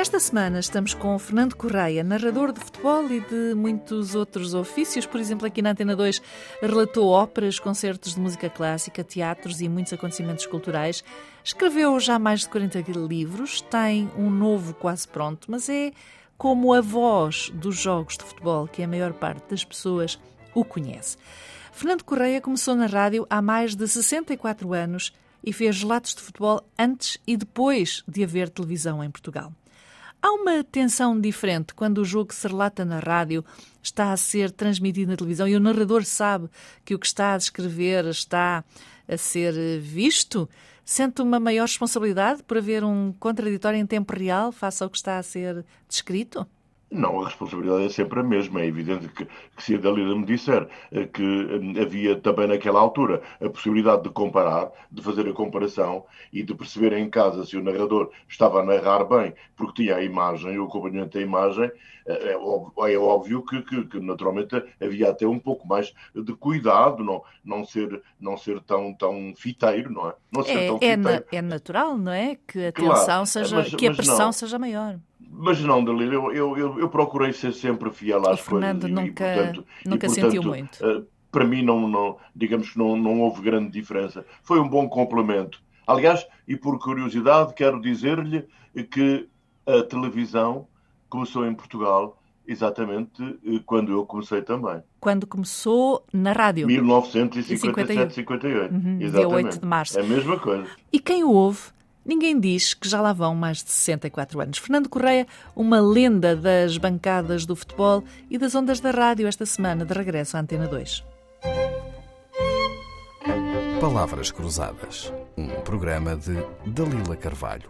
Esta semana estamos com Fernando Correia, narrador de futebol e de muitos outros ofícios. Por exemplo, aqui na Antena 2 relatou óperas, concertos de música clássica, teatros e muitos acontecimentos culturais. Escreveu já mais de 40 livros, tem um novo quase pronto, mas é como a voz dos jogos de futebol que a maior parte das pessoas o conhece. Fernando Correia começou na rádio há mais de 64 anos e fez relatos de futebol antes e depois de haver televisão em Portugal. Há uma tensão diferente quando o jogo se relata na rádio, está a ser transmitido na televisão e o narrador sabe que o que está a descrever está a ser visto? Sente uma maior responsabilidade por haver um contraditório em tempo real face ao que está a ser descrito? Não, a responsabilidade é sempre a mesma. É evidente que, que se a Dalila me disser eh, que eh, havia também naquela altura a possibilidade de comparar, de fazer a comparação e de perceber em casa se o narrador estava a narrar bem porque tinha a imagem, o acompanhamento da imagem, eh, é óbvio, é óbvio que, que, que, naturalmente havia até um pouco mais de cuidado, não, não, ser, não ser tão, tão fiteiro, não é? Não ser é, tão é, na, é natural, não é? Que a tensão claro, seja, mas, que a pressão não. seja maior. Mas não, Dalila, eu, eu, eu, procurei ser sempre fiel às o Fernando coisas. nunca, e, portanto, nunca e, portanto, sentiu muito. Uh, para mim, não, não, digamos que não, não houve grande diferença. Foi um bom complemento. Aliás, e por curiosidade, quero dizer-lhe que a televisão começou em Portugal exatamente eh, quando eu comecei também. Quando começou na rádio? 1957-58. Uhum, exatamente. Dia 8 de março. É a mesma coisa. E quem o ouve Ninguém diz que já lá vão mais de 64 anos. Fernando Correia, uma lenda das bancadas do futebol e das ondas da rádio esta semana, de regresso à Antena 2. Palavras Cruzadas, um programa de Dalila Carvalho.